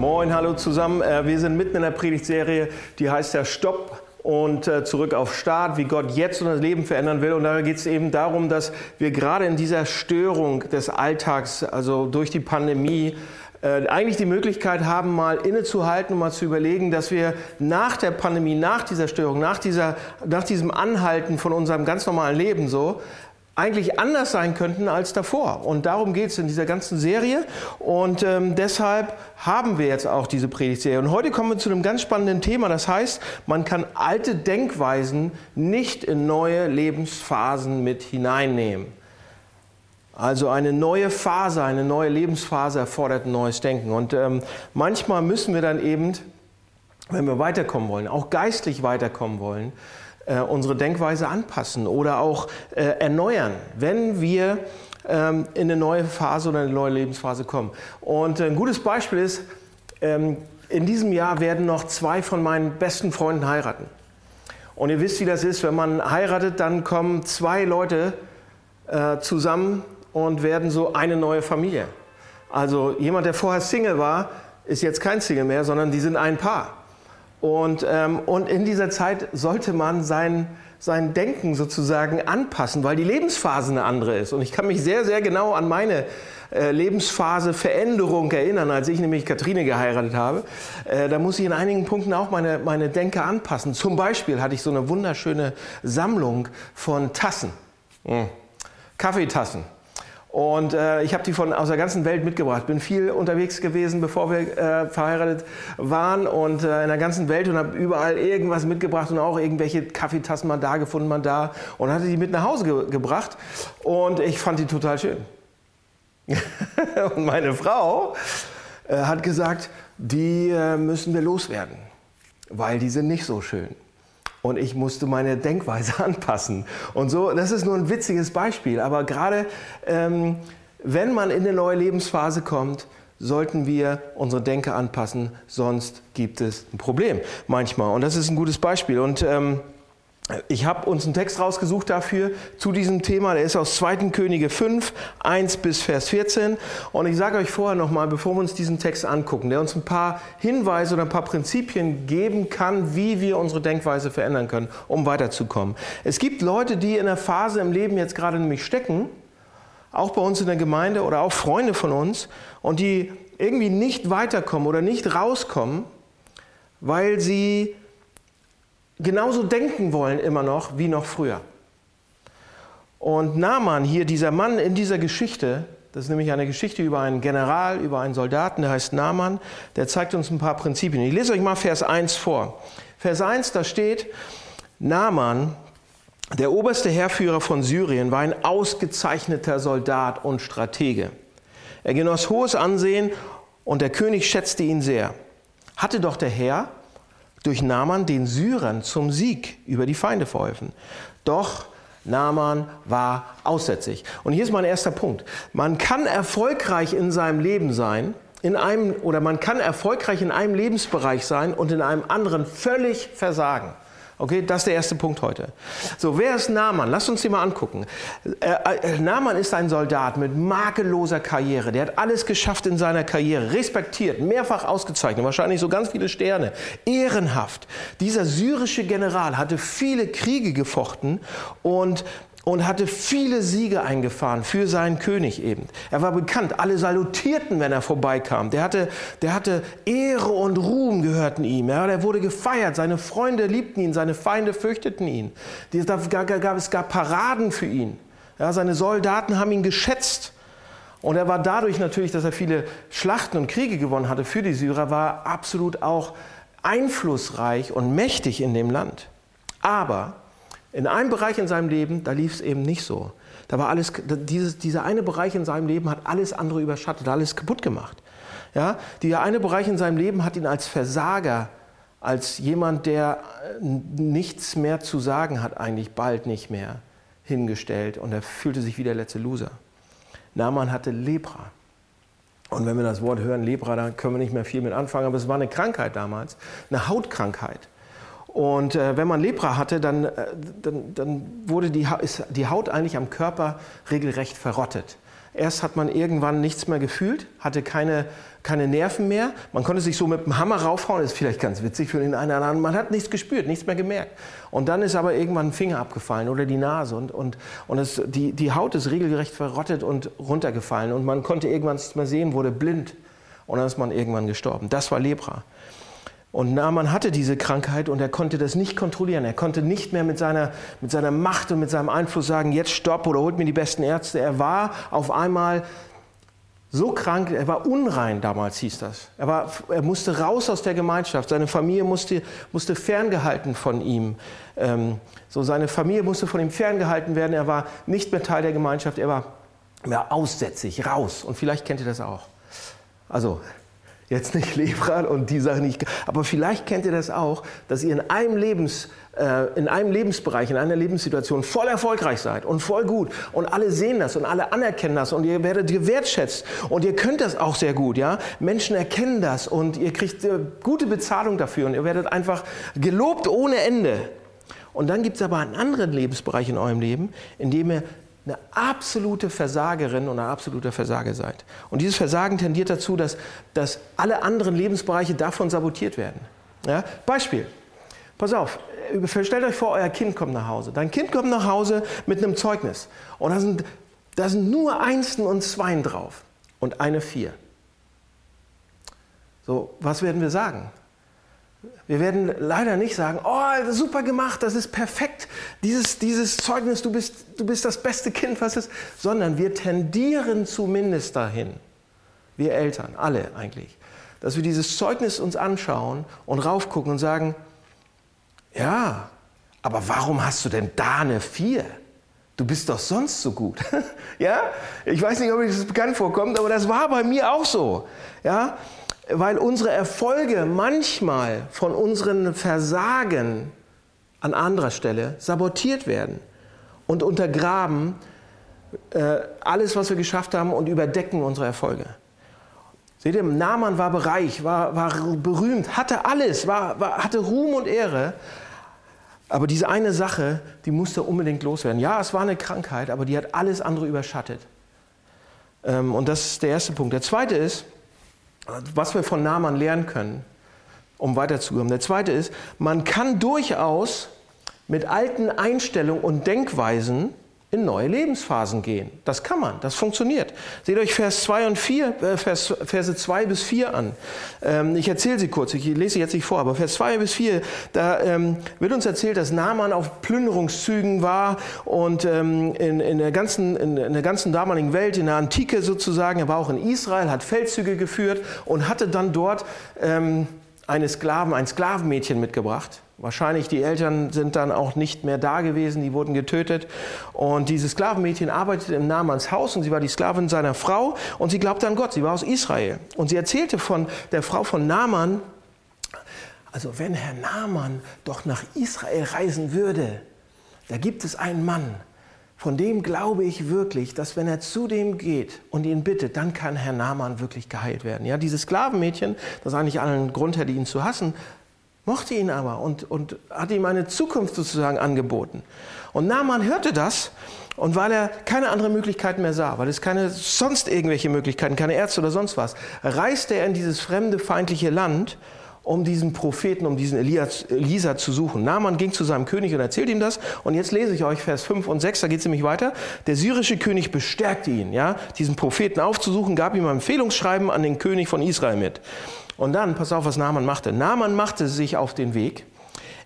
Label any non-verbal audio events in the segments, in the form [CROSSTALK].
Moin, hallo zusammen. Äh, wir sind mitten in der Predigtserie, die heißt ja Stopp und äh, zurück auf Start, wie Gott jetzt unser Leben verändern will. Und da geht es eben darum, dass wir gerade in dieser Störung des Alltags, also durch die Pandemie, äh, eigentlich die Möglichkeit haben, mal innezuhalten und mal zu überlegen, dass wir nach der Pandemie, nach dieser Störung, nach, dieser, nach diesem Anhalten von unserem ganz normalen Leben so, eigentlich anders sein könnten als davor. Und darum geht es in dieser ganzen Serie. Und ähm, deshalb haben wir jetzt auch diese Predigtserie. Und heute kommen wir zu einem ganz spannenden Thema. Das heißt, man kann alte Denkweisen nicht in neue Lebensphasen mit hineinnehmen. Also eine neue Phase, eine neue Lebensphase erfordert ein neues Denken. Und ähm, manchmal müssen wir dann eben, wenn wir weiterkommen wollen, auch geistlich weiterkommen wollen, äh, unsere Denkweise anpassen oder auch äh, erneuern, wenn wir ähm, in eine neue Phase oder eine neue Lebensphase kommen. Und ein gutes Beispiel ist, ähm, in diesem Jahr werden noch zwei von meinen besten Freunden heiraten. Und ihr wisst, wie das ist, wenn man heiratet, dann kommen zwei Leute äh, zusammen und werden so eine neue Familie. Also jemand, der vorher Single war, ist jetzt kein Single mehr, sondern die sind ein Paar. Und, ähm, und in dieser Zeit sollte man sein, sein Denken sozusagen anpassen, weil die Lebensphase eine andere ist. Und ich kann mich sehr, sehr genau an meine äh, Lebensphase Veränderung erinnern, als ich nämlich Katrine geheiratet habe. Äh, da muss ich in einigen Punkten auch meine, meine Denke anpassen. Zum Beispiel hatte ich so eine wunderschöne Sammlung von Tassen, hm. Kaffeetassen. Und äh, ich habe die von aus der ganzen Welt mitgebracht. Bin viel unterwegs gewesen, bevor wir äh, verheiratet waren und äh, in der ganzen Welt und habe überall irgendwas mitgebracht und auch irgendwelche Kaffeetassen mal da gefunden, mal da und hatte die mit nach Hause ge gebracht und ich fand die total schön. [LAUGHS] und meine Frau äh, hat gesagt, die äh, müssen wir loswerden, weil die sind nicht so schön. Und ich musste meine Denkweise [LAUGHS] anpassen. Und so, das ist nur ein witziges Beispiel. Aber gerade ähm, wenn man in eine neue Lebensphase kommt, sollten wir unsere Denke anpassen, sonst gibt es ein Problem manchmal. Und das ist ein gutes Beispiel. Und ähm, ich habe uns einen Text rausgesucht dafür zu diesem Thema. Der ist aus 2. Könige 5, 1 bis Vers 14. Und ich sage euch vorher nochmal, bevor wir uns diesen Text angucken, der uns ein paar Hinweise oder ein paar Prinzipien geben kann, wie wir unsere Denkweise verändern können, um weiterzukommen. Es gibt Leute, die in einer Phase im Leben jetzt gerade nämlich stecken, auch bei uns in der Gemeinde oder auch Freunde von uns, und die irgendwie nicht weiterkommen oder nicht rauskommen, weil sie genauso denken wollen immer noch wie noch früher. Und Naaman hier, dieser Mann in dieser Geschichte, das ist nämlich eine Geschichte über einen General, über einen Soldaten, der heißt Naaman, der zeigt uns ein paar Prinzipien. Ich lese euch mal Vers 1 vor. Vers 1, da steht, Naaman, der oberste Heerführer von Syrien, war ein ausgezeichneter Soldat und Stratege. Er genoss hohes Ansehen und der König schätzte ihn sehr. Hatte doch der Herr durch Naaman den Syrern zum Sieg über die Feinde verholfen. Doch Naaman war aussätzig. Und hier ist mein erster Punkt. Man kann erfolgreich in seinem Leben sein, in einem, oder man kann erfolgreich in einem Lebensbereich sein und in einem anderen völlig versagen. Okay, das ist der erste Punkt heute. So, wer ist Naaman? Lasst uns den mal angucken. Äh, äh, Naaman ist ein Soldat mit makelloser Karriere. Der hat alles geschafft in seiner Karriere. Respektiert, mehrfach ausgezeichnet, wahrscheinlich so ganz viele Sterne. Ehrenhaft. Dieser syrische General hatte viele Kriege gefochten und und hatte viele Siege eingefahren für seinen König eben. Er war bekannt, alle salutierten, wenn er vorbeikam. Der hatte, der hatte Ehre und Ruhm gehörten ihm. Ja, er wurde gefeiert, seine Freunde liebten ihn, seine Feinde fürchteten ihn. Es gab Paraden für ihn. Ja, seine Soldaten haben ihn geschätzt. Und er war dadurch natürlich, dass er viele Schlachten und Kriege gewonnen hatte für die Syrer, war absolut auch einflussreich und mächtig in dem Land. Aber in einem Bereich in seinem Leben, da lief es eben nicht so. Da war alles, dieses, dieser eine Bereich in seinem Leben hat alles andere überschattet, alles kaputt gemacht. Ja, dieser eine Bereich in seinem Leben hat ihn als Versager, als jemand, der äh, nichts mehr zu sagen hat, eigentlich bald nicht mehr hingestellt und er fühlte sich wie der letzte Loser. Naaman hatte Lepra. Und wenn wir das Wort hören, Lepra, da können wir nicht mehr viel mit anfangen, aber es war eine Krankheit damals, eine Hautkrankheit. Und äh, wenn man Lepra hatte, dann, äh, dann, dann wurde die, ist die Haut eigentlich am Körper regelrecht verrottet. Erst hat man irgendwann nichts mehr gefühlt, hatte keine, keine Nerven mehr. Man konnte sich so mit dem Hammer raufhauen, ist vielleicht ganz witzig für den einen oder anderen. Man hat nichts gespürt, nichts mehr gemerkt. Und dann ist aber irgendwann ein Finger abgefallen oder die Nase und, und, und es, die, die Haut ist regelrecht verrottet und runtergefallen. Und man konnte irgendwann nichts mehr sehen, wurde blind. Und dann ist man irgendwann gestorben. Das war Lepra. Und Naaman hatte diese Krankheit und er konnte das nicht kontrollieren. Er konnte nicht mehr mit seiner, mit seiner Macht und mit seinem Einfluss sagen, jetzt stopp oder holt mir die besten Ärzte. Er war auf einmal so krank, er war unrein damals hieß das. Er, war, er musste raus aus der Gemeinschaft. Seine Familie musste, musste ferngehalten von ihm. Ähm, so seine Familie musste von ihm ferngehalten werden. Er war nicht mehr Teil der Gemeinschaft. Er war mehr aussätzig, raus. Und vielleicht kennt ihr das auch. Also jetzt nicht Lebran und die Sache nicht. Aber vielleicht kennt ihr das auch, dass ihr in einem, Lebens, äh, in einem Lebensbereich, in einer Lebenssituation voll erfolgreich seid und voll gut. Und alle sehen das und alle anerkennen das und ihr werdet gewertschätzt. Und ihr könnt das auch sehr gut. Ja? Menschen erkennen das und ihr kriegt gute Bezahlung dafür und ihr werdet einfach gelobt ohne Ende. Und dann gibt es aber einen anderen Lebensbereich in eurem Leben, in dem ihr eine absolute Versagerin und ein absoluter Versager seid. Und dieses Versagen tendiert dazu, dass, dass alle anderen Lebensbereiche davon sabotiert werden. Ja? Beispiel. Pass auf, stellt euch vor, euer Kind kommt nach Hause. Dein Kind kommt nach Hause mit einem Zeugnis. Und da sind, da sind nur Einsen und Zweien drauf. Und eine Vier. So, was werden wir sagen? Wir werden leider nicht sagen, oh, super gemacht, das ist perfekt, dieses, dieses Zeugnis, du bist, du bist das beste Kind, was ist, sondern wir tendieren zumindest dahin, wir Eltern, alle eigentlich, dass wir dieses Zeugnis uns anschauen und raufgucken und sagen, ja, aber warum hast du denn da eine Vier? Du bist doch sonst so gut. [LAUGHS] ja? Ich weiß nicht, ob euch das bekannt vorkommt, aber das war bei mir auch so. Ja? Weil unsere Erfolge manchmal von unseren Versagen an anderer Stelle sabotiert werden und untergraben äh, alles, was wir geschafft haben und überdecken unsere Erfolge. Seht ihr, Naaman war bereich, war, war berühmt, hatte alles, war, war, hatte Ruhm und Ehre. Aber diese eine Sache, die musste unbedingt loswerden. Ja, es war eine Krankheit, aber die hat alles andere überschattet. Ähm, und das ist der erste Punkt. Der zweite ist, was wir von Naaman lernen können, um weiterzukommen. Der zweite ist, man kann durchaus mit alten Einstellungen und Denkweisen in neue Lebensphasen gehen. Das kann man, das funktioniert. Seht euch Vers 2 und 4, äh, Vers, Verse 2 bis 4 an. Ähm, ich erzähle sie kurz, ich lese sie jetzt nicht vor, aber Vers 2 bis 4, da ähm, wird uns erzählt, dass Naaman auf Plünderungszügen war und ähm, in, in, der ganzen, in, in der ganzen damaligen Welt, in der Antike sozusagen, er war auch in Israel, hat Feldzüge geführt und hatte dann dort ähm, eine Sklaven, ein Sklavenmädchen mitgebracht Wahrscheinlich die Eltern sind dann auch nicht mehr da gewesen, die wurden getötet. Und dieses Sklavenmädchen arbeitete im Namans Haus und sie war die Sklavin seiner Frau und sie glaubte an Gott, sie war aus Israel. Und sie erzählte von der Frau von Naaman, also wenn Herr Naaman doch nach Israel reisen würde, da gibt es einen Mann, von dem glaube ich wirklich, dass wenn er zu dem geht und ihn bittet, dann kann Herr Naaman wirklich geheilt werden. Ja, dieses Sklavenmädchen, das eigentlich allen Grund hätte, ihn zu hassen, mochte ihn aber und, und hat ihm eine Zukunft sozusagen angeboten. Und Naaman hörte das und weil er keine andere Möglichkeiten mehr sah, weil es keine sonst irgendwelche Möglichkeiten, keine Ärzte oder sonst was, reiste er in dieses fremde, feindliche Land, um diesen Propheten, um diesen Elias, Elisa zu suchen. Naaman ging zu seinem König und erzählt ihm das. Und jetzt lese ich euch Vers 5 und 6, da geht es nämlich weiter. Der syrische König bestärkte ihn, ja, diesen Propheten aufzusuchen, gab ihm ein Empfehlungsschreiben an den König von Israel mit. Und dann, pass auf, was Naaman machte. Naaman machte sich auf den Weg.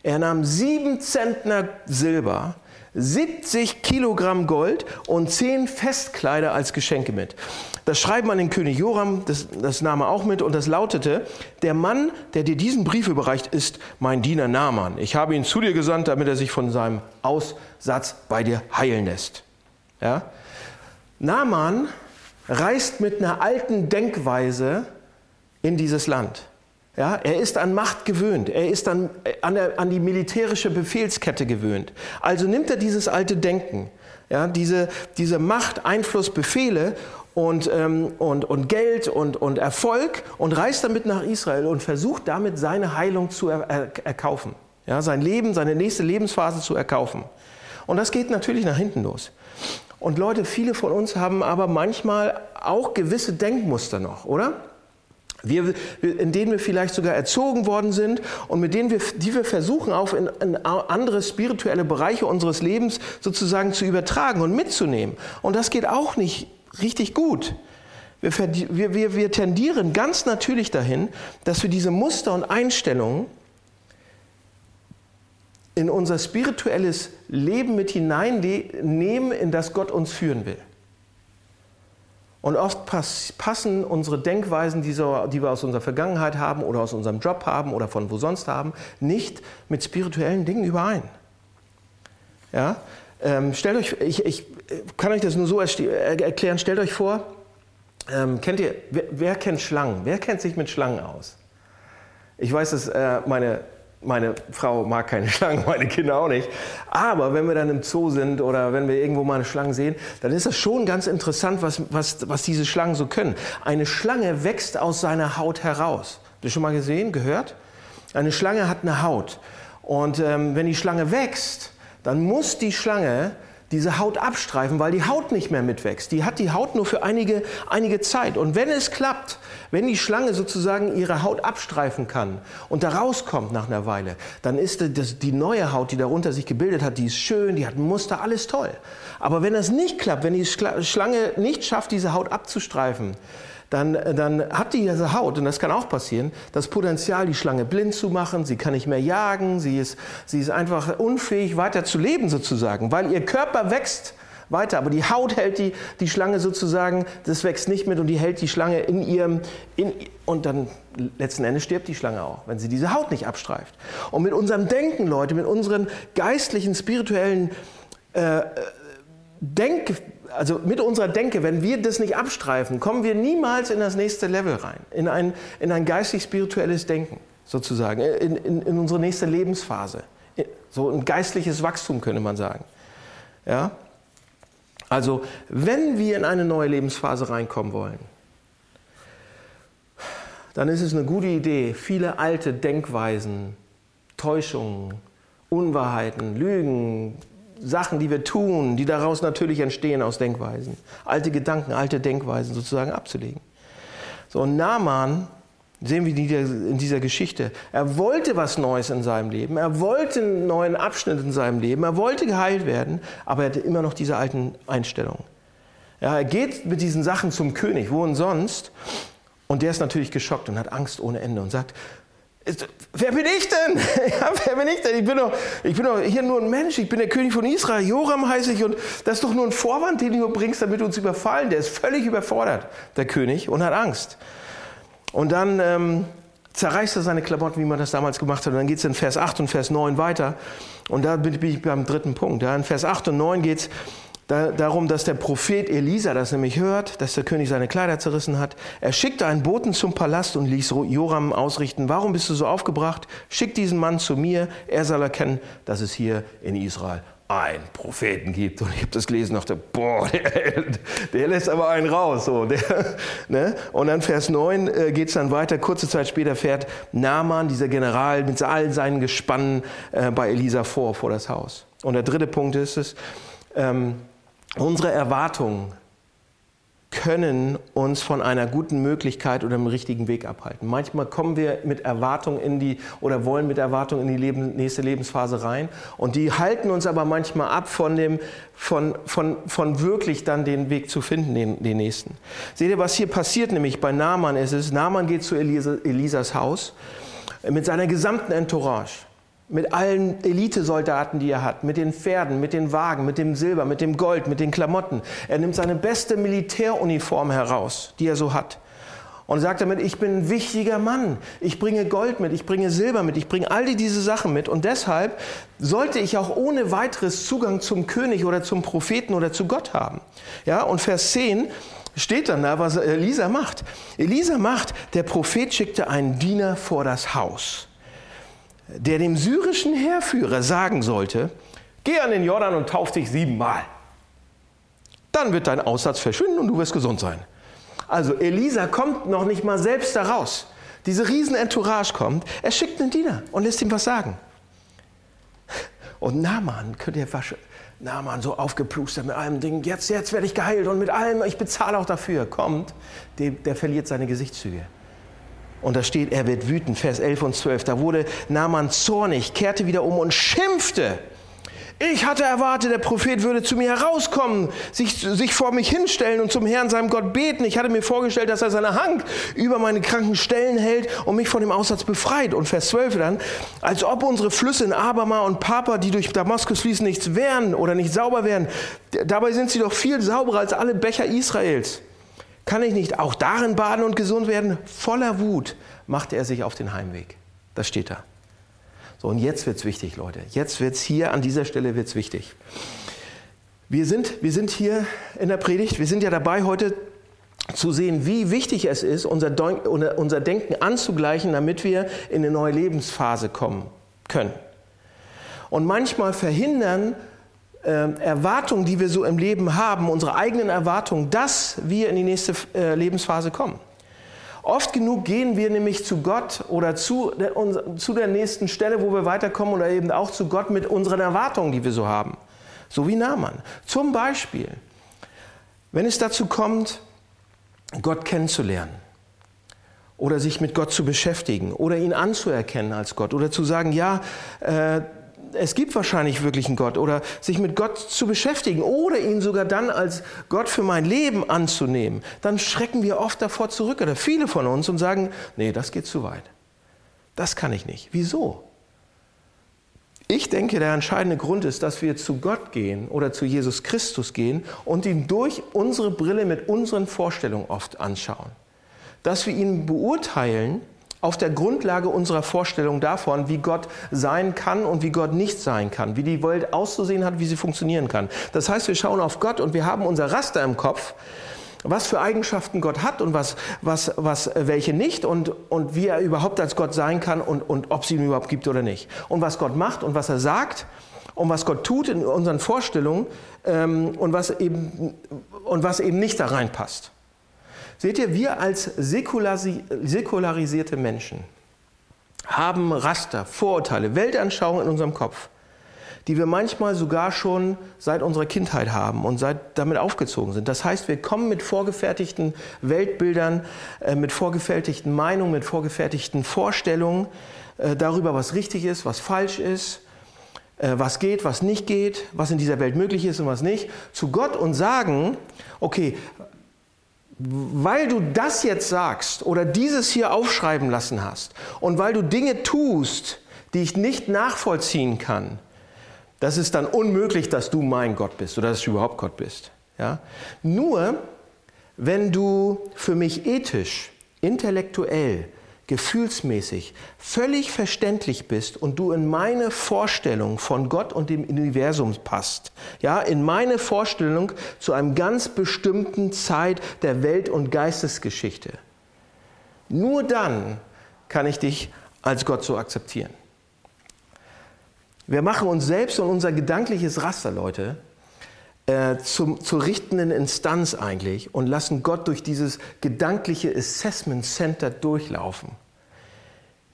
Er nahm sieben Zentner Silber, 70 Kilogramm Gold und zehn Festkleider als Geschenke mit. Das Schreiben an den König Joram, das, das nahm er auch mit und das lautete, der Mann, der dir diesen Brief überreicht, ist mein Diener Naaman. Ich habe ihn zu dir gesandt, damit er sich von seinem Aussatz bei dir heilen lässt. Ja? Naaman reist mit einer alten Denkweise in dieses Land. Ja, er ist an Macht gewöhnt, er ist an, an, der, an die militärische Befehlskette gewöhnt. Also nimmt er dieses alte Denken, ja, diese, diese Macht, Einfluss, Befehle und, ähm, und, und Geld und, und Erfolg und reist damit nach Israel und versucht damit seine Heilung zu er, er, erkaufen. Ja, sein Leben, seine nächste Lebensphase zu erkaufen. Und das geht natürlich nach hinten los. Und Leute, viele von uns haben aber manchmal auch gewisse Denkmuster noch, oder? Wir, in denen wir vielleicht sogar erzogen worden sind und mit denen wir, die wir versuchen, auch in, in andere spirituelle Bereiche unseres Lebens sozusagen zu übertragen und mitzunehmen. Und das geht auch nicht richtig gut. Wir, wir, wir tendieren ganz natürlich dahin, dass wir diese Muster und Einstellungen in unser spirituelles Leben mit hineinnehmen, in das Gott uns führen will. Und oft passen unsere Denkweisen, die wir aus unserer Vergangenheit haben oder aus unserem Job haben oder von wo sonst haben, nicht mit spirituellen Dingen überein. Ja? Ähm, stellt euch, ich, ich, kann euch das nur so erklären, stellt euch vor, ähm, kennt ihr, wer, wer, kennt Schlangen? Wer kennt sich mit Schlangen aus? Ich weiß, dass äh, meine meine Frau mag keine [LAUGHS] Schlangen, meine Kinder auch nicht. Aber wenn wir dann im Zoo sind oder wenn wir irgendwo mal eine Schlange sehen, dann ist das schon ganz interessant, was, was, was diese Schlangen so können. Eine Schlange wächst aus seiner Haut heraus. Habt ihr schon mal gesehen, gehört? Eine Schlange hat eine Haut. Und ähm, wenn die Schlange wächst, dann muss die Schlange diese Haut abstreifen, weil die Haut nicht mehr mitwächst. Die hat die Haut nur für einige, einige Zeit. Und wenn es klappt, wenn die Schlange sozusagen ihre Haut abstreifen kann und da rauskommt nach einer Weile, dann ist das, die neue Haut, die darunter sich gebildet hat, die ist schön, die hat ein Muster, alles toll. Aber wenn das nicht klappt, wenn die Schlange nicht schafft, diese Haut abzustreifen, dann, dann hat diese Haut, und das kann auch passieren, das Potenzial, die Schlange blind zu machen. Sie kann nicht mehr jagen, sie ist, sie ist einfach unfähig, weiter zu leben sozusagen, weil ihr Körper wächst weiter. Aber die Haut hält die, die Schlange sozusagen, das wächst nicht mit und die hält die Schlange in ihrem, in, und dann letzten Endes stirbt die Schlange auch, wenn sie diese Haut nicht abstreift. Und mit unserem Denken, Leute, mit unseren geistlichen, spirituellen äh, Denk, also mit unserer Denke, wenn wir das nicht abstreifen, kommen wir niemals in das nächste Level rein, in ein, in ein geistig-spirituelles Denken sozusagen, in, in, in, unsere nächste Lebensphase. So ein geistliches Wachstum könnte man sagen. Ja? Also wenn wir in eine neue Lebensphase reinkommen wollen, dann ist es eine gute Idee, viele alte Denkweisen, Täuschungen, Unwahrheiten, Lügen, Sachen, die wir tun, die daraus natürlich entstehen aus Denkweisen. Alte Gedanken, alte Denkweisen sozusagen abzulegen. So, und Naaman, sehen wir in dieser Geschichte, er wollte was Neues in seinem Leben, er wollte einen neuen Abschnitt in seinem Leben, er wollte geheilt werden, aber er hatte immer noch diese alten Einstellungen. Ja, er geht mit diesen Sachen zum König, wo und sonst, und der ist natürlich geschockt und hat Angst ohne Ende und sagt, Wer bin ich denn? [LAUGHS] Ja, wer bin ich denn? Ich bin, doch, ich bin doch hier nur ein Mensch. Ich bin der König von Israel. Joram heiße ich. Und das ist doch nur ein Vorwand, den du bringst, damit du uns überfallen. Der ist völlig überfordert, der König, und hat Angst. Und dann ähm, zerreißt er seine Klamotten, wie man das damals gemacht hat. Und dann geht es in Vers 8 und Vers 9 weiter. Und da bin ich beim dritten Punkt. Ja, in Vers 8 und 9 geht es da, darum, dass der Prophet Elisa das nämlich hört, dass der König seine Kleider zerrissen hat. Er schickte einen Boten zum Palast und ließ Joram ausrichten, warum bist du so aufgebracht? Schick diesen Mann zu mir, er soll erkennen, dass es hier in Israel einen Propheten gibt. Und ich habe das gelesen und dachte, boah, [LAUGHS] der, der, lässt aber einen raus. So, der, [LAUGHS] ne? Und dann Vers 9 äh, geht es dann weiter. Kurze Zeit später fährt Naaman, dieser General, mit all seinen Gespannen äh, bei Elisa vor, vor das Haus. Und der dritte Punkt ist es, ähm, Unsere Erwartungen können uns von einer guten Möglichkeit oder einem richtigen Weg abhalten. Manchmal kommen wir mit Erwartungen in die oder wollen mit Erwartungen in die Leben, nächste Lebensphase rein und die halten uns aber manchmal ab von dem von, von, von wirklich dann den Weg zu finden, den, den nächsten. Seht ihr, was hier passiert nämlich bei Naaman ist es, Naaman geht zu Elisa, Elisas Haus mit seiner gesamten Entourage mit allen Elitesoldaten, die er hat, mit den Pferden, mit den Wagen, mit dem Silber, mit dem Gold, mit den Klamotten. Er nimmt seine beste Militäruniform heraus, die er so hat. Und sagt damit, ich bin ein wichtiger Mann. Ich bringe Gold mit, ich bringe Silber mit, ich bringe all diese Sachen mit. Und deshalb sollte ich auch ohne weiteres Zugang zum König oder zum Propheten oder zu Gott haben. Ja, und Vers 10 steht dann da, was Elisa macht. Elisa macht, der Prophet schickte einen Diener vor das Haus der dem syrischen Heerführer sagen sollte, geh an den Jordan und tauf dich siebenmal. Dann wird dein Aussatz verschwinden und du wirst gesund sein. Also Elisa kommt noch nicht mal selbst da raus. Diese riesen Entourage kommt, er schickt einen Diener und lässt ihm was sagen. Und Naaman, könnt ihr Naaman so aufgeplustert mit allem Ding, jetzt, jetzt werde ich geheilt und mit allem, ich bezahle auch dafür, kommt, der, der verliert seine Gesichtszüge. Und da steht, er wird wütend, Vers 11 und 12. Da wurde Naaman zornig, kehrte wieder um und schimpfte. Ich hatte erwartet, der Prophet würde zu mir herauskommen, sich, sich vor mich hinstellen und zum Herrn, seinem Gott beten. Ich hatte mir vorgestellt, dass er seine Hand über meine kranken Stellen hält und mich von dem Aussatz befreit. Und Vers 12 dann, als ob unsere Flüsse in Abama und Papa, die durch Damaskus fließen, nichts wären oder nicht sauber wären. Dabei sind sie doch viel sauberer als alle Becher Israels. Kann ich nicht auch darin baden und gesund werden? Voller Wut machte er sich auf den Heimweg. Das steht da. So, und jetzt wird es wichtig, Leute. Jetzt wird es hier, an dieser Stelle wird es wichtig. Wir sind, wir sind hier in der Predigt, wir sind ja dabei heute zu sehen, wie wichtig es ist, unser, unser Denken anzugleichen, damit wir in eine neue Lebensphase kommen können. Und manchmal verhindern Erwartungen, die wir so im Leben haben, unsere eigenen Erwartungen, dass wir in die nächste äh, Lebensphase kommen. Oft genug gehen wir nämlich zu Gott oder zu der, zu der nächsten Stelle, wo wir weiterkommen oder eben auch zu Gott mit unseren Erwartungen, die wir so haben. So wie Naaman. Zum Beispiel, wenn es dazu kommt, Gott kennenzulernen oder sich mit Gott zu beschäftigen oder ihn anzuerkennen als Gott oder zu sagen, ja, äh, es gibt wahrscheinlich wirklich einen Gott oder sich mit Gott zu beschäftigen oder ihn sogar dann als Gott für mein Leben anzunehmen, dann schrecken wir oft davor zurück oder viele von uns und sagen, nee, das geht zu weit. Das kann ich nicht. Wieso? Ich denke, der entscheidende Grund ist, dass wir zu Gott gehen oder zu Jesus Christus gehen und ihn durch unsere Brille mit unseren Vorstellungen oft anschauen. Dass wir ihn beurteilen auf der Grundlage unserer Vorstellung davon, wie Gott sein kann und wie Gott nicht sein kann, wie die Welt auszusehen hat, wie sie funktionieren kann. Das heißt, wir schauen auf Gott und wir haben unser Raster im Kopf, was für Eigenschaften Gott hat und was, was, was, welche nicht und, und wie er überhaupt als Gott sein kann und, und ob es ihn überhaupt gibt oder nicht. Und was Gott macht und was er sagt und was Gott tut in unseren Vorstellungen ähm, und, was eben, und was eben nicht da reinpasst. Seht ihr, wir als säkularisierte Menschen haben Raster, Vorurteile, Weltanschauungen in unserem Kopf, die wir manchmal sogar schon seit unserer Kindheit haben und seit damit aufgezogen sind. Das heißt, wir kommen mit vorgefertigten Weltbildern, äh, mit vorgefertigten Meinungen, mit vorgefertigten Vorstellungen äh, darüber, was richtig ist, was falsch ist, äh, was geht, was nicht geht, was in dieser Welt möglich ist und was nicht, zu Gott und sagen, okay, weil du das jetzt sagst oder dieses hier aufschreiben lassen hast und weil du Dinge tust, die ich nicht nachvollziehen kann, das ist dann unmöglich, dass du mein Gott bist oder dass du überhaupt Gott bist. Ja? Nur wenn du für mich ethisch, intellektuell, gefühlsmäßig völlig verständlich bist und du in meine Vorstellung von Gott und dem Universum passt, ja, in meine Vorstellung zu einem ganz bestimmten Zeit der Welt- und Geistesgeschichte. Nur dann kann ich dich als Gott so akzeptieren. Wir machen uns selbst und unser gedankliches Raster, Leute, äh, zum, zur richtenden Instanz eigentlich und lassen Gott durch dieses gedankliche Assessment Center durchlaufen,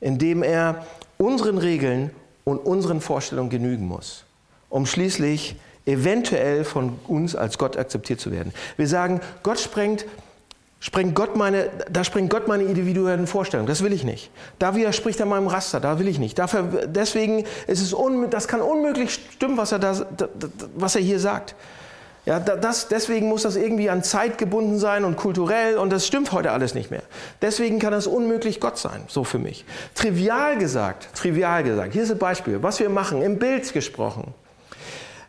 indem er unseren Regeln und unseren Vorstellungen genügen muss, um schließlich eventuell von uns als Gott akzeptiert zu werden. Wir sagen, Gott sprengt, sprengt Gott meine, da sprengt Gott meine individuellen Vorstellungen. Das will ich nicht. Da widerspricht er meinem Raster. Da will ich nicht. Dafür, deswegen ist es un, das kann unmöglich stimmen, was er, da, was er hier sagt. Ja, das, deswegen muss das irgendwie an Zeit gebunden sein und kulturell und das stimmt heute alles nicht mehr. Deswegen kann das unmöglich Gott sein, so für mich. Trivial gesagt, trivial gesagt, hier ist ein Beispiel, was wir machen, im Bild gesprochen.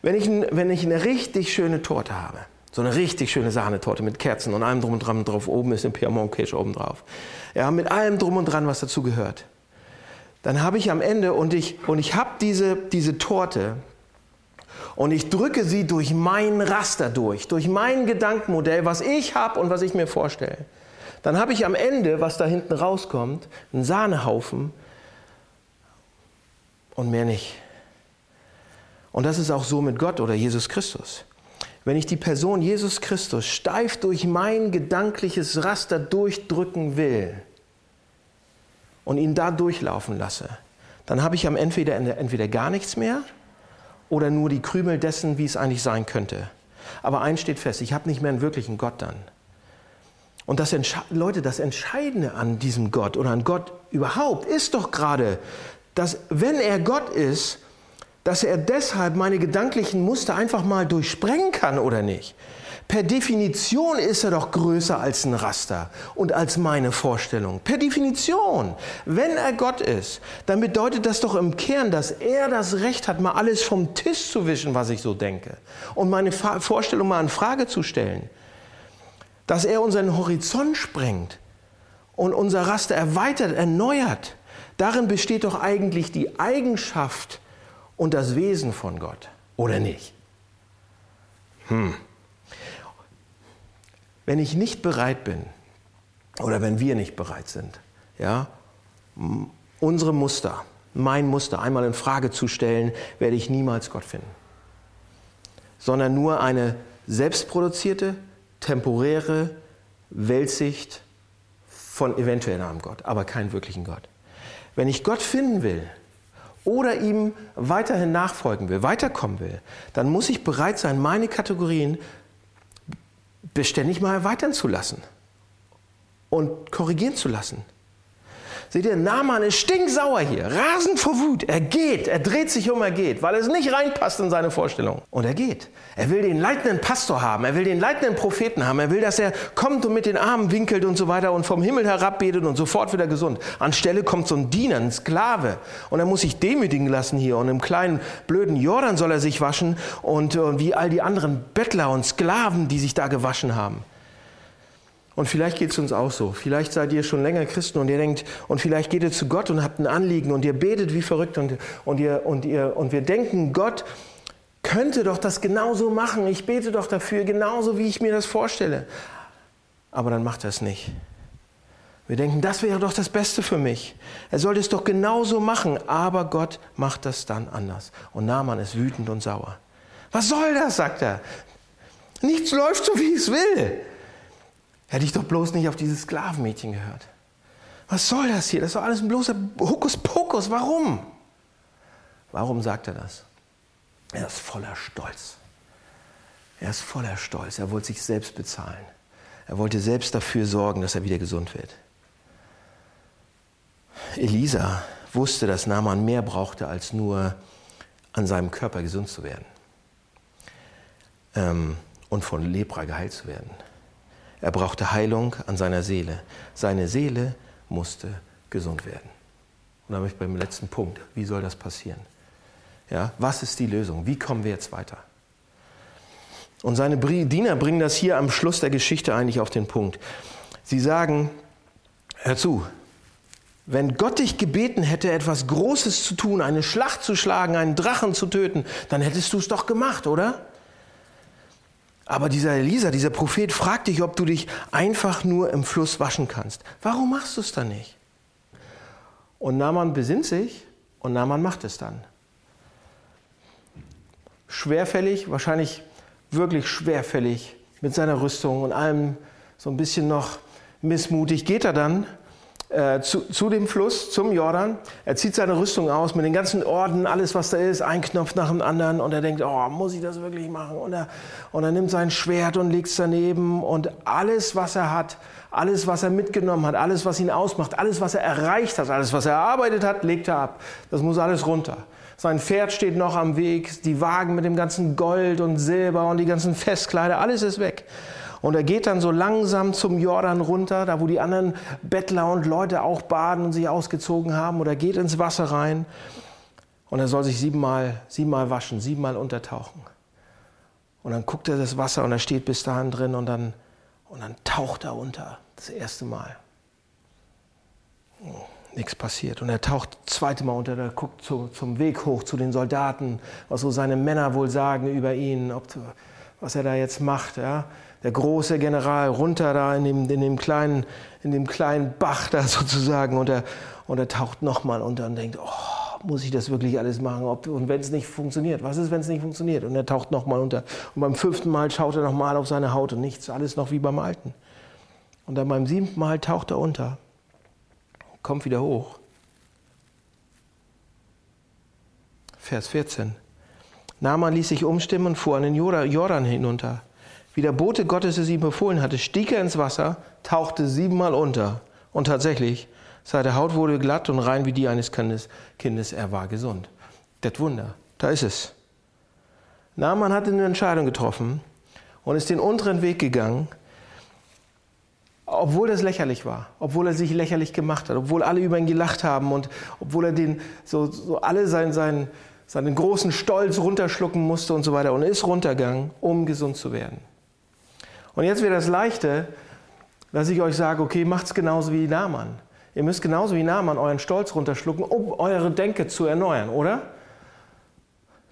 Wenn ich, wenn ich eine richtig schöne Torte habe, so eine richtig schöne Sahnetorte mit Kerzen und allem drum und dran drauf, oben ist ein Piemont-Kirsche oben drauf. Ja, mit allem drum und dran, was dazu gehört. Dann habe ich am Ende und ich, und ich habe diese, diese Torte, und ich drücke sie durch mein Raster durch, durch mein Gedankenmodell, was ich habe und was ich mir vorstelle. Dann habe ich am Ende, was da hinten rauskommt, einen Sahnehaufen und mehr nicht. Und das ist auch so mit Gott oder Jesus Christus. Wenn ich die Person Jesus Christus steif durch mein gedankliches Raster durchdrücken will und ihn da durchlaufen lasse, dann habe ich am Ende entweder gar nichts mehr oder nur die Krümel dessen, wie es eigentlich sein könnte. Aber eins steht fest, ich habe nicht mehr einen wirklichen Gott dann. Und das Leute, das Entscheidende an diesem Gott oder an Gott überhaupt ist doch gerade, dass wenn er Gott ist, dass er deshalb meine gedanklichen Muster einfach mal durchsprengen kann oder nicht. Per Definition ist er doch größer als ein Raster und als meine Vorstellung. Per Definition. Wenn er Gott ist, dann bedeutet das doch im Kern, dass er das Recht hat, mal alles vom Tisch zu wischen, was ich so denke. Und meine Vorstellung mal in Frage zu stellen. Dass er unseren Horizont sprengt und unser Raster erweitert, erneuert. Darin besteht doch eigentlich die Eigenschaft und das Wesen von Gott. Oder nicht? Hm. Wenn ich nicht bereit bin, oder wenn wir nicht bereit sind, ja, unsere Muster, mein Muster einmal in Frage zu stellen, werde ich niemals Gott finden. Sondern nur eine selbstproduzierte, temporäre Weltsicht von eventuell einem Gott, aber keinen wirklichen Gott. Wenn ich Gott finden will oder ihm weiterhin nachfolgen will, weiterkommen will, dann muss ich bereit sein, meine Kategorien beständig mal erweitern zu lassen und korrigieren zu lassen. Seht ihr, Naaman ist stinksauer hier, rasend vor Wut. Er geht, er dreht sich um, er geht, weil es nicht reinpasst in seine Vorstellung. Und er geht. Er will den leitenden Pastor haben, er will den leitenden Propheten haben, er will, dass er kommt und mit den Armen winkelt und so weiter und vom Himmel herabbetet und sofort wieder gesund. Anstelle kommt so ein Diener, ein Sklave. Und er muss sich demütigen lassen hier. Und im kleinen blöden Jordan soll er sich waschen und, und wie all die anderen Bettler und Sklaven, die sich da gewaschen haben. Und vielleicht geht es uns auch so. Vielleicht seid ihr schon länger Christen und ihr denkt, und vielleicht geht ihr zu Gott und habt ein Anliegen und ihr betet wie verrückt und, und, ihr, und, ihr, und wir denken, Gott könnte doch das genauso machen. Ich bete doch dafür, genauso wie ich mir das vorstelle. Aber dann macht er es nicht. Wir denken, das wäre doch das Beste für mich. Er sollte es doch genauso machen, aber Gott macht das dann anders. Und Naaman ist wütend und sauer. Was soll das, sagt er. Nichts läuft so, wie es will. Hätte ich doch bloß nicht auf dieses Sklavenmädchen gehört. Was soll das hier? Das doch alles ein bloßer Hokuspokus. Warum? Warum sagt er das? Er ist voller Stolz. Er ist voller Stolz. Er wollte sich selbst bezahlen. Er wollte selbst dafür sorgen, dass er wieder gesund wird. Elisa wusste, dass Naaman mehr brauchte, als nur an seinem Körper gesund zu werden ähm, und von Lepra geheilt zu werden. Er brauchte Heilung an seiner Seele. Seine Seele musste gesund werden. Und da bin ich beim letzten Punkt. Wie soll das passieren? Ja, was ist die Lösung? Wie kommen wir jetzt weiter? Und seine Diener bringen das hier am Schluss der Geschichte eigentlich auf den Punkt. Sie sagen, hör zu, wenn Gott dich gebeten hätte, etwas Großes zu tun, eine Schlacht zu schlagen, einen Drachen zu töten, dann hättest du es doch gemacht, oder? Aber dieser Elisa, dieser Prophet fragt dich, ob du dich einfach nur im Fluss waschen kannst. Warum machst du es dann nicht? Und Naaman besinnt sich und Naaman macht es dann. Schwerfällig, wahrscheinlich wirklich schwerfällig mit seiner Rüstung und allem so ein bisschen noch missmutig geht er dann äh, zu, zu, dem Fluss, zum Jordan. Er zieht seine Rüstung aus mit den ganzen Orden, alles was da ist, ein Knopf nach dem anderen und er denkt, oh, muss ich das wirklich machen? Und er, und er nimmt sein Schwert und legt es daneben und alles, was er hat, alles, was er mitgenommen hat, alles, was ihn ausmacht, alles, was er erreicht hat, alles, was er erarbeitet hat, legt er ab. Das muss alles runter. Sein Pferd steht noch am Weg, die Wagen mit dem ganzen Gold und Silber und die ganzen Festkleider, alles ist weg. Und er geht dann so langsam zum Jordan runter, da wo die anderen Bettler und Leute auch baden und sich ausgezogen haben. Oder geht ins Wasser rein. Und er soll sich siebenmal, siebenmal waschen, siebenmal untertauchen. Und dann guckt er das Wasser und er steht bis dahin drin und dann, und dann taucht er unter. Das erste Mal. Nichts passiert. Und er taucht das zweite Mal unter, er guckt zu, zum Weg hoch zu den Soldaten, was so seine Männer wohl sagen über ihn, ob, was er da jetzt macht. Ja der große General runter da in dem, in dem, kleinen, in dem kleinen Bach da [LAUGHS] sozusagen und er, und er taucht nochmal unter und denkt, oh, muss ich das wirklich alles machen? Ob, und wenn es nicht funktioniert, was ist, wenn es nicht funktioniert? Und er taucht nochmal unter. Und beim fünften Mal schaut er nochmal auf seine Haut und nichts, alles noch wie beim alten. Und dann beim siebten Mal taucht er unter, kommt wieder hoch. Vers 14. Naaman ließ sich umstimmen und fuhr an den Jordan hinunter. Wie der Bote Gottes es ihm befohlen hatte, stieg er ins Wasser, tauchte siebenmal unter. Und tatsächlich, seine Haut wurde glatt und rein wie die eines Kindes. Er war gesund. Das Wunder, da ist es. Naaman hatte eine Entscheidung getroffen und ist den unteren Weg gegangen, obwohl das lächerlich war, obwohl er sich lächerlich gemacht hat, obwohl alle über ihn gelacht haben und obwohl er den, so, so alle seinen, seinen, seinen großen Stolz runterschlucken musste und so weiter und ist runtergegangen, um gesund zu werden. Und jetzt wäre das Leichte, dass ich euch sage, okay, macht's genauso wie Naaman. Ihr müsst genauso wie Naaman euren Stolz runterschlucken, um eure Denke zu erneuern, oder?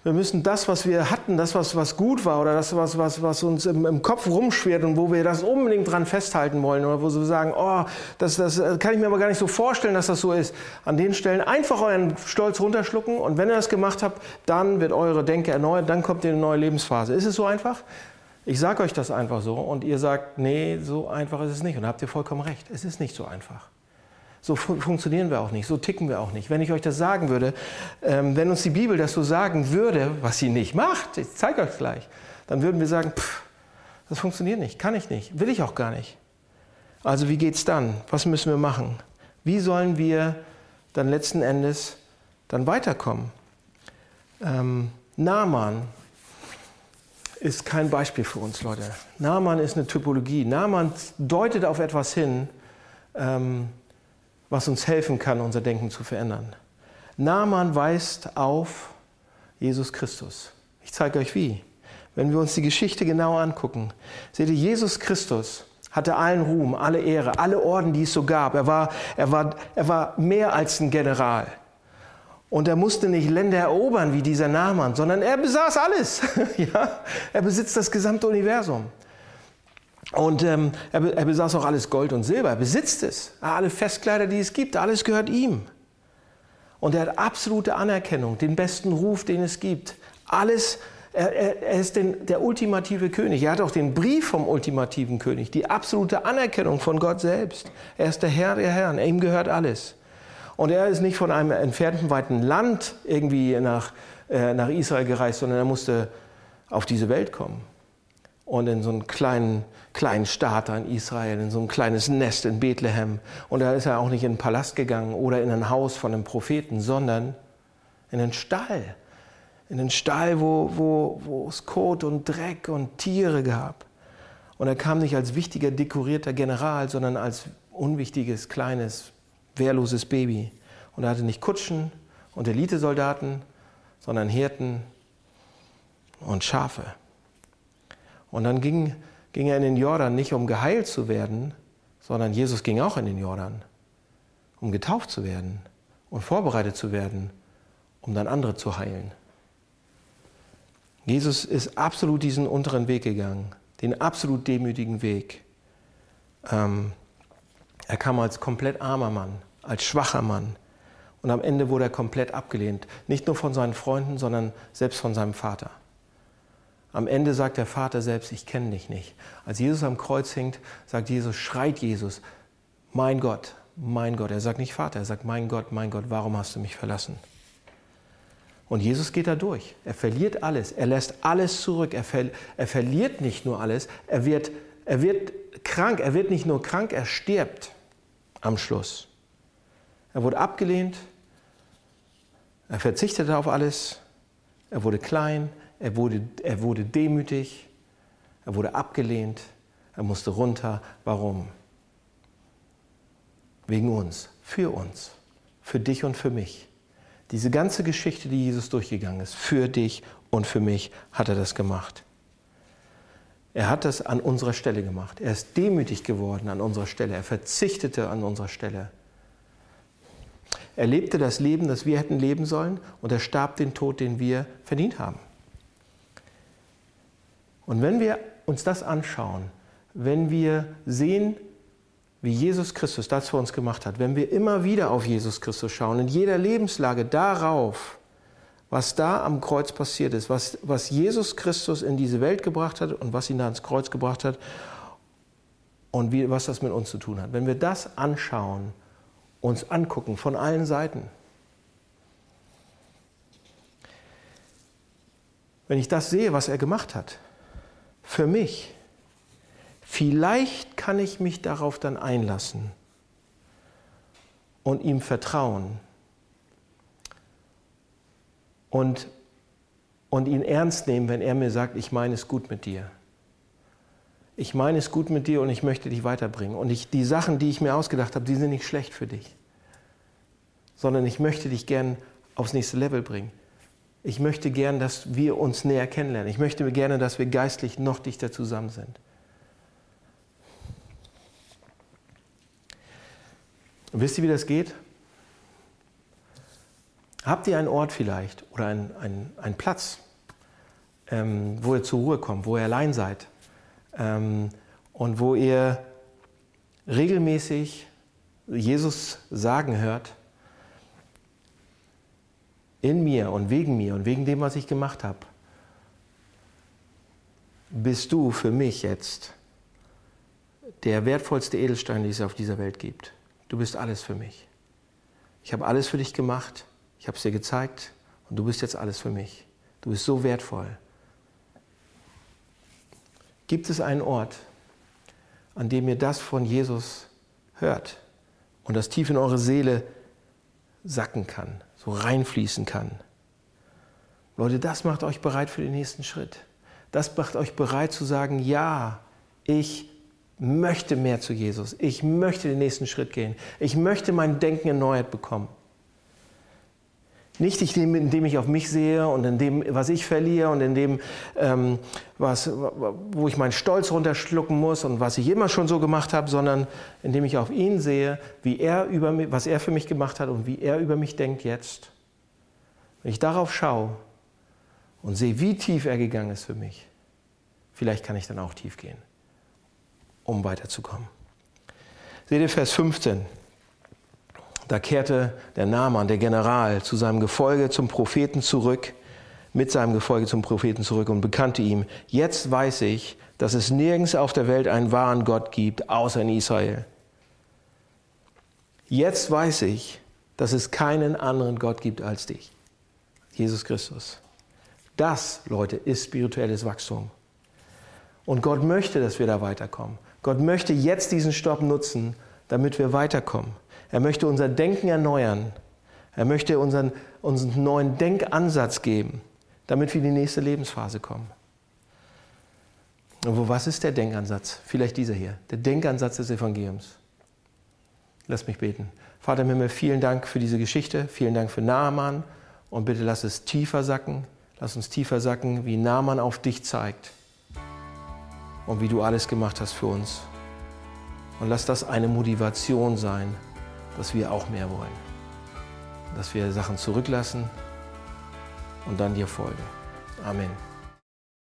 Wir müssen das, was wir hatten, das, was, was gut war oder das, was, was, was uns im, im Kopf rumschwirrt und wo wir das unbedingt dran festhalten wollen oder wo wir sagen, oh, das, das äh, kann ich mir aber gar nicht so vorstellen, dass das so ist. An den Stellen einfach euren Stolz runterschlucken und wenn ihr das gemacht habt, dann wird eure Denke erneuert, dann kommt ihr in eine neue Lebensphase. Ist es so einfach? Ich sage euch das einfach so und ihr sagt, nee, so einfach ist es nicht. Und da habt ihr vollkommen recht. Es ist nicht so einfach. So fun funktionieren wir auch nicht, so ticken wir auch nicht. Wenn ich euch das sagen würde, ähm, wenn uns die Bibel das so sagen würde, was sie nicht macht, ich zeige euch gleich, dann würden wir sagen, pff, das funktioniert nicht, kann ich nicht, will ich auch gar nicht. Also wie geht's dann? Was müssen wir machen? Wie sollen wir dann letzten Endes dann weiterkommen? Ähm, Naaman ist kein Beispiel für uns, Leute. Naaman ist eine Typologie. Naaman deutet auf etwas hin, ähm, was uns helfen kann, unser Denken zu verändern. Naaman weist auf Jesus Christus. Ich zeige euch wie. Wenn wir uns die Geschichte genau angucken, seht ihr, Jesus Christus hatte allen Ruhm, alle Ehre, alle Orden, die es so gab. Er war, er war, er war mehr als ein General. Und er musste nicht Länder erobern wie dieser Naaman, sondern er besaß alles. [LAUGHS] ja? Er besitzt das gesamte Universum. Und ähm, er, er, besaß auch alles Gold und Silber, er besitzt es. Alle Festkleider, die es gibt, alles gehört ihm. Und er hat absolute Anerkennung, den besten Ruf, den es gibt. Alles, er, er, er ist den, der ultimative König. Er hat auch den Brief vom ultimativen König, die absolute Anerkennung von Gott selbst. Er ist der Herr der Herren, ihm gehört alles. Und er ist nicht von einem entfernten, weiten Land irgendwie nach, äh, nach Israel gereist, sondern er musste auf diese Welt kommen und in so einen kleinen, kleinen Staat in Israel, in so ein kleines Nest in Bethlehem. Und da ist er auch nicht in einen Palast gegangen oder in ein Haus von einem Propheten, sondern in einen Stall. In einen Stall, wo, wo, wo es Kot und Dreck und Tiere gab. Und er kam nicht als wichtiger, dekorierter General, sondern als unwichtiges, kleines, wehrloses Baby. Und er hatte nicht Kutschen und Elitesoldaten, sondern Hirten und Schafe. Und dann ging, ging er in den Jordan nicht, um geheilt zu werden, sondern Jesus ging auch in den Jordan, um getauft zu werden und vorbereitet zu werden, um dann andere zu heilen. Jesus ist absolut diesen unteren Weg gegangen, den absolut demütigen Weg. Ähm, er kam als komplett armer Mann, als schwacher Mann. Und am Ende wurde er komplett abgelehnt. Nicht nur von seinen Freunden, sondern selbst von seinem Vater. Am Ende sagt der Vater selbst, ich kenne dich nicht. Als Jesus am Kreuz hängt, sagt Jesus, schreit Jesus, mein Gott, mein Gott. Er sagt nicht Vater, er sagt, mein Gott, mein Gott, warum hast du mich verlassen? Und Jesus geht da durch. Er verliert alles. Er lässt alles zurück. Er, ver er verliert nicht nur alles. Er wird, er wird krank. Er wird nicht nur krank, er stirbt am Schluss. Er wurde abgelehnt. Er verzichtete auf alles. Er wurde klein. Er wurde, er wurde demütig, er wurde abgelehnt, er musste runter. Warum? Wegen uns, für uns, für dich und für mich. Diese ganze Geschichte, die Jesus durchgegangen ist, für dich und für mich hat er das gemacht. Er hat das an unserer Stelle gemacht. Er ist demütig geworden an unserer Stelle. Er verzichtete an unserer Stelle. Er lebte das Leben, das wir hätten leben sollen, und er starb den Tod, den wir verdient haben. Und wenn wir uns das anschauen, wenn wir sehen, wie Jesus Christus das für uns gemacht hat, wenn wir immer wieder auf Jesus Christus schauen, in jeder Lebenslage darauf, was da am Kreuz passiert ist, was, was Jesus Christus in diese Welt gebracht hat und was ihn da ans Kreuz gebracht hat und wie, was das mit uns zu tun hat. Wenn wir das anschauen, uns angucken von allen Seiten, wenn ich das sehe, was er gemacht hat, für mich, vielleicht kann ich mich darauf dann einlassen und ihm vertrauen und, und ihn ernst nehmen, wenn er mir sagt, ich meine es gut mit dir. Ich meine es gut mit dir und ich möchte dich weiterbringen. Und ich, die Sachen, die ich mir ausgedacht habe, die sind nicht schlecht für dich, sondern ich möchte dich gern aufs nächste Level bringen. Ich möchte gern, dass wir uns näher kennenlernen. Ich möchte gerne, dass wir geistlich noch dichter zusammen sind. Wisst ihr, wie das geht? Habt ihr einen Ort vielleicht oder einen, einen, einen Platz, ähm, wo ihr zur Ruhe kommt, wo ihr allein seid ähm, und wo ihr regelmäßig Jesus sagen hört, in mir und wegen mir und wegen dem, was ich gemacht habe, bist du für mich jetzt der wertvollste Edelstein, den es auf dieser Welt gibt. Du bist alles für mich. Ich habe alles für dich gemacht, ich habe es dir gezeigt und du bist jetzt alles für mich. Du bist so wertvoll. Gibt es einen Ort, an dem ihr das von Jesus hört und das tief in eure Seele sacken kann? so reinfließen kann. Leute, das macht euch bereit für den nächsten Schritt. Das macht euch bereit zu sagen, ja, ich möchte mehr zu Jesus. Ich möchte den nächsten Schritt gehen. Ich möchte mein Denken erneuert bekommen. Nicht indem ich auf mich sehe und in dem, was ich verliere und in dem, ähm, was, wo ich meinen Stolz runterschlucken muss und was ich immer schon so gemacht habe, sondern indem ich auf ihn sehe, wie er über mich, was er für mich gemacht hat und wie er über mich denkt jetzt. Wenn ich darauf schaue und sehe, wie tief er gegangen ist für mich, vielleicht kann ich dann auch tief gehen, um weiterzukommen. Seht ihr Vers 15. Da kehrte der Naaman, der General, zu seinem Gefolge zum Propheten zurück, mit seinem Gefolge zum Propheten zurück und bekannte ihm, jetzt weiß ich, dass es nirgends auf der Welt einen wahren Gott gibt, außer in Israel. Jetzt weiß ich, dass es keinen anderen Gott gibt als dich, Jesus Christus. Das, Leute, ist spirituelles Wachstum. Und Gott möchte, dass wir da weiterkommen. Gott möchte jetzt diesen Stopp nutzen, damit wir weiterkommen. Er möchte unser Denken erneuern. Er möchte unseren, unseren neuen Denkansatz geben, damit wir in die nächste Lebensphase kommen. Und was ist der Denkansatz? Vielleicht dieser hier, der Denkansatz des Evangeliums. Lass mich beten. Vater im Himmel, vielen Dank für diese Geschichte, vielen Dank für Naaman und bitte lass es tiefer sacken. Lass uns tiefer sacken, wie Naaman auf dich zeigt und wie du alles gemacht hast für uns. Und lass das eine Motivation sein, dass wir auch mehr wollen. Dass wir Sachen zurücklassen und dann dir folgen. Amen.